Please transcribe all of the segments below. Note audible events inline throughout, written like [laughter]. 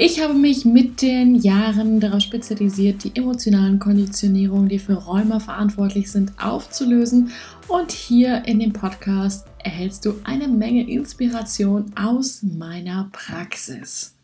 Ich habe mich mit den Jahren darauf spezialisiert, die emotionalen Konditionierungen, die für Rheuma verantwortlich sind, aufzulösen. Und hier in dem Podcast erhältst du eine Menge Inspiration aus meiner Praxis.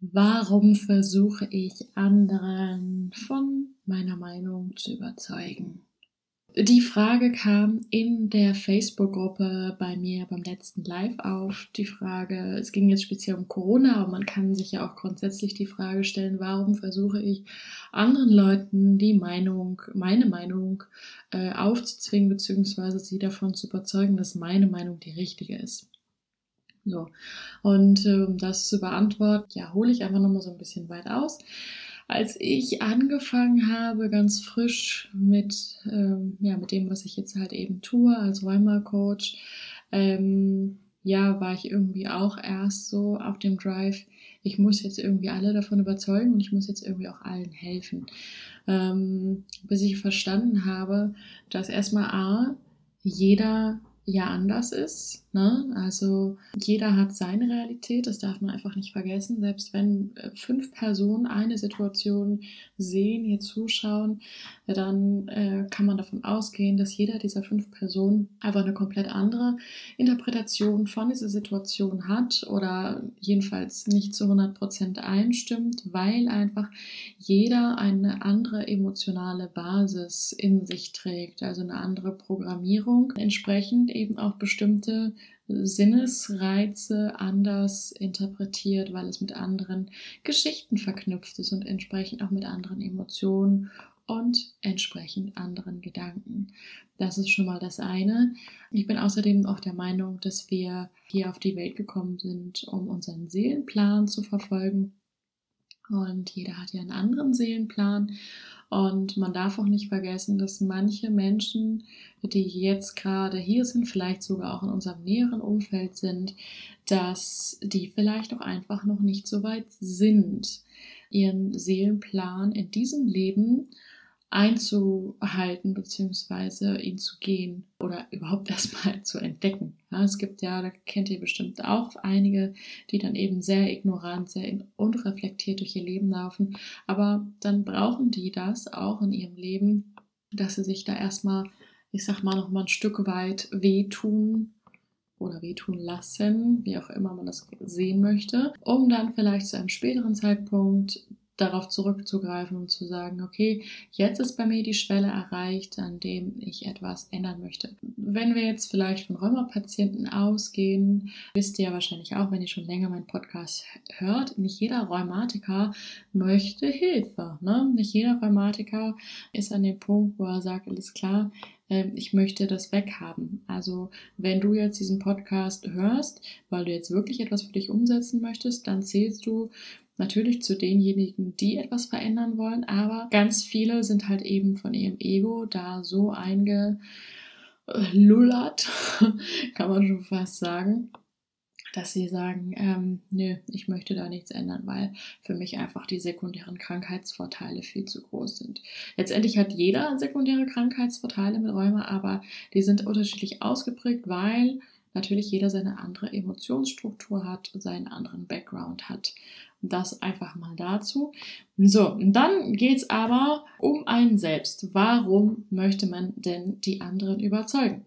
Warum versuche ich anderen von meiner Meinung zu überzeugen? Die Frage kam in der Facebook-Gruppe bei mir beim letzten Live auf. Die Frage, es ging jetzt speziell um Corona, aber man kann sich ja auch grundsätzlich die Frage stellen, warum versuche ich anderen Leuten die Meinung, meine Meinung äh, aufzuzwingen, beziehungsweise sie davon zu überzeugen, dass meine Meinung die richtige ist. So. Und äh, um das zu beantworten, ja, hole ich einfach nochmal so ein bisschen weit aus als ich angefangen habe, ganz frisch mit, ähm, ja, mit dem, was ich jetzt halt eben tue als Rheuma-Coach, ähm, ja, war ich irgendwie auch erst so auf dem Drive, ich muss jetzt irgendwie alle davon überzeugen und ich muss jetzt irgendwie auch allen helfen. Ähm, bis ich verstanden habe, dass erstmal A, jeder ja anders ist. Ne? Also jeder hat seine Realität, das darf man einfach nicht vergessen. Selbst wenn äh, fünf Personen eine Situation sehen, hier zuschauen, dann äh, kann man davon ausgehen, dass jeder dieser fünf Personen einfach eine komplett andere Interpretation von dieser Situation hat oder jedenfalls nicht zu 100 Prozent einstimmt, weil einfach jeder eine andere emotionale Basis in sich trägt, also eine andere Programmierung. Entsprechend eben auch bestimmte Sinnesreize anders interpretiert, weil es mit anderen Geschichten verknüpft ist und entsprechend auch mit anderen Emotionen und entsprechend anderen Gedanken. Das ist schon mal das eine. Ich bin außerdem auch der Meinung, dass wir hier auf die Welt gekommen sind, um unseren Seelenplan zu verfolgen. Und jeder hat ja einen anderen Seelenplan. Und man darf auch nicht vergessen, dass manche Menschen, die jetzt gerade hier sind, vielleicht sogar auch in unserem näheren Umfeld sind, dass die vielleicht auch einfach noch nicht so weit sind, ihren Seelenplan in diesem Leben einzuhalten bzw. ihn zu gehen oder überhaupt [laughs] erstmal zu entdecken. Ja, es gibt ja, da kennt ihr bestimmt auch einige, die dann eben sehr ignorant, sehr unreflektiert durch ihr Leben laufen, aber dann brauchen die das auch in ihrem Leben, dass sie sich da erstmal, ich sag mal, noch mal ein Stück weit wehtun oder wehtun lassen, wie auch immer man das sehen möchte, um dann vielleicht zu einem späteren Zeitpunkt darauf zurückzugreifen und zu sagen, okay, jetzt ist bei mir die Schwelle erreicht, an dem ich etwas ändern möchte. Wenn wir jetzt vielleicht von Rheumapatienten ausgehen, wisst ihr ja wahrscheinlich auch, wenn ihr schon länger meinen Podcast hört, nicht jeder Rheumatiker möchte Hilfe. Ne? Nicht jeder Rheumatiker ist an dem Punkt, wo er sagt, alles klar, ähm, ich möchte das weghaben. Also wenn du jetzt diesen Podcast hörst, weil du jetzt wirklich etwas für dich umsetzen möchtest, dann zählst du natürlich zu denjenigen, die etwas verändern wollen, aber ganz viele sind halt eben von ihrem Ego da so eingelullert, [laughs] kann man schon fast sagen, dass sie sagen, ähm, nö, ich möchte da nichts ändern, weil für mich einfach die sekundären Krankheitsvorteile viel zu groß sind. Letztendlich hat jeder sekundäre Krankheitsvorteile mit Rheuma, aber die sind unterschiedlich ausgeprägt, weil natürlich jeder seine andere Emotionsstruktur hat, seinen anderen Background hat. Das einfach mal dazu. So, dann geht es aber um einen selbst. Warum möchte man denn die anderen überzeugen?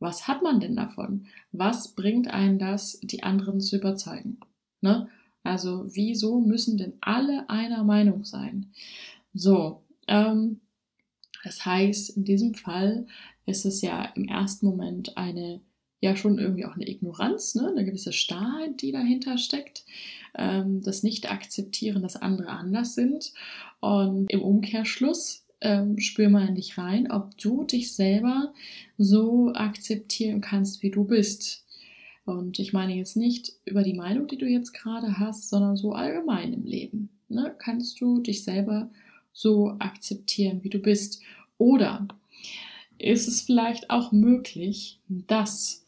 Was hat man denn davon? Was bringt einen das, die anderen zu überzeugen? Ne? Also, wieso müssen denn alle einer Meinung sein? So, ähm, das heißt, in diesem Fall ist es ja im ersten Moment eine ja schon irgendwie auch eine Ignoranz, ne? eine gewisse Starrheit, die dahinter steckt, ähm, das Nicht-Akzeptieren, dass andere anders sind. Und im Umkehrschluss ähm, spür mal in dich rein, ob du dich selber so akzeptieren kannst, wie du bist. Und ich meine jetzt nicht über die Meinung, die du jetzt gerade hast, sondern so allgemein im Leben. Ne? Kannst du dich selber so akzeptieren, wie du bist? Oder ist es vielleicht auch möglich, dass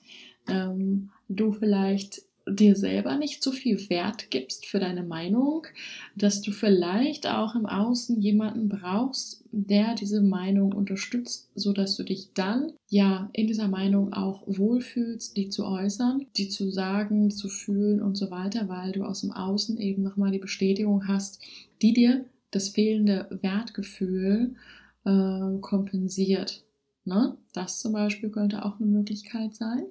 ähm, du vielleicht dir selber nicht so viel Wert gibst für deine Meinung, dass du vielleicht auch im Außen jemanden brauchst, der diese Meinung unterstützt, so dass du dich dann ja in dieser Meinung auch wohlfühlst, die zu äußern, die zu sagen, zu fühlen und so weiter, weil du aus dem Außen eben nochmal die Bestätigung hast, die dir das fehlende Wertgefühl äh, kompensiert. Ne? Das zum Beispiel könnte auch eine Möglichkeit sein.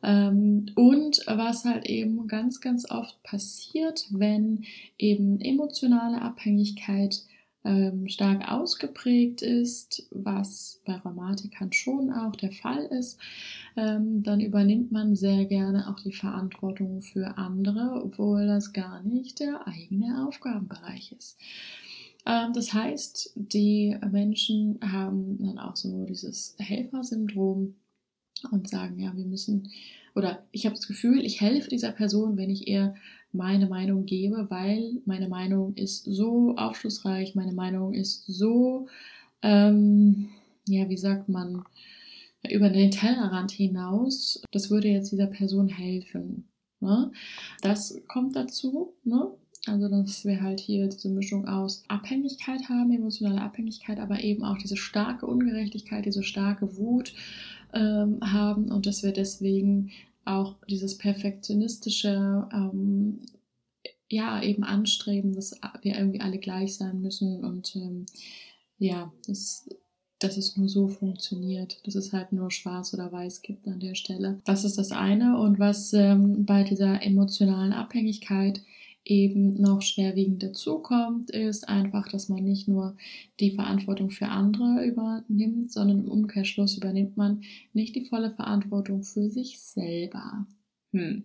Ähm, und was halt eben ganz, ganz oft passiert, wenn eben emotionale Abhängigkeit ähm, stark ausgeprägt ist, was bei Rheumatikern schon auch der Fall ist, ähm, dann übernimmt man sehr gerne auch die Verantwortung für andere, obwohl das gar nicht der eigene Aufgabenbereich ist. Ähm, das heißt, die Menschen haben dann auch so dieses Helfersyndrom und sagen, ja, wir müssen, oder ich habe das Gefühl, ich helfe dieser Person, wenn ich ihr meine Meinung gebe, weil meine Meinung ist so aufschlussreich, meine Meinung ist so, ähm, ja, wie sagt man, über den Tellerrand hinaus, das würde jetzt dieser Person helfen. Ne? Das kommt dazu, ne? Also, dass wir halt hier diese Mischung aus Abhängigkeit haben, emotionale Abhängigkeit, aber eben auch diese starke Ungerechtigkeit, diese starke Wut ähm, haben und dass wir deswegen auch dieses perfektionistische, ähm, ja, eben anstreben, dass wir irgendwie alle gleich sein müssen und ähm, ja, das, dass es nur so funktioniert, dass es halt nur schwarz oder weiß gibt an der Stelle. Das ist das eine und was ähm, bei dieser emotionalen Abhängigkeit eben noch schwerwiegend dazukommt, ist einfach, dass man nicht nur die Verantwortung für andere übernimmt, sondern im Umkehrschluss übernimmt man nicht die volle Verantwortung für sich selber. Hm.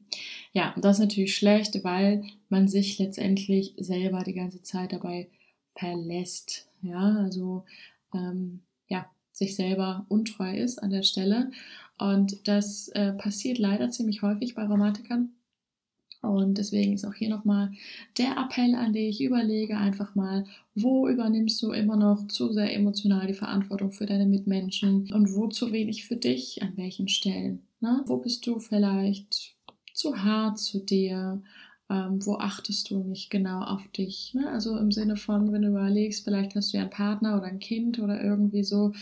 Ja, und das ist natürlich schlecht, weil man sich letztendlich selber die ganze Zeit dabei verlässt. Ja, also ähm, ja, sich selber untreu ist an der Stelle. Und das äh, passiert leider ziemlich häufig bei Rheumatikern und deswegen ist auch hier nochmal der Appell an dich, überlege einfach mal, wo übernimmst du immer noch zu sehr emotional die Verantwortung für deine Mitmenschen und wo zu wenig für dich, an welchen Stellen. Ne? Wo bist du vielleicht zu hart zu dir? Ähm, wo achtest du nicht genau auf dich? Ne? Also im Sinne von, wenn du überlegst, vielleicht hast du ja einen Partner oder ein Kind oder irgendwie so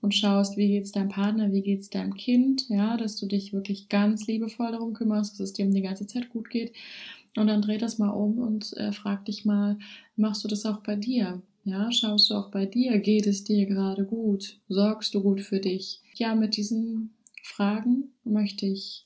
und schaust, wie geht's deinem Partner, wie geht's deinem Kind, ja, dass du dich wirklich ganz liebevoll darum kümmerst, dass es dem die ganze Zeit gut geht. Und dann dreh das mal um und äh, frag dich mal, machst du das auch bei dir? Ja, schaust du auch bei dir, geht es dir gerade gut? Sorgst du gut für dich? Ja, mit diesen Fragen möchte ich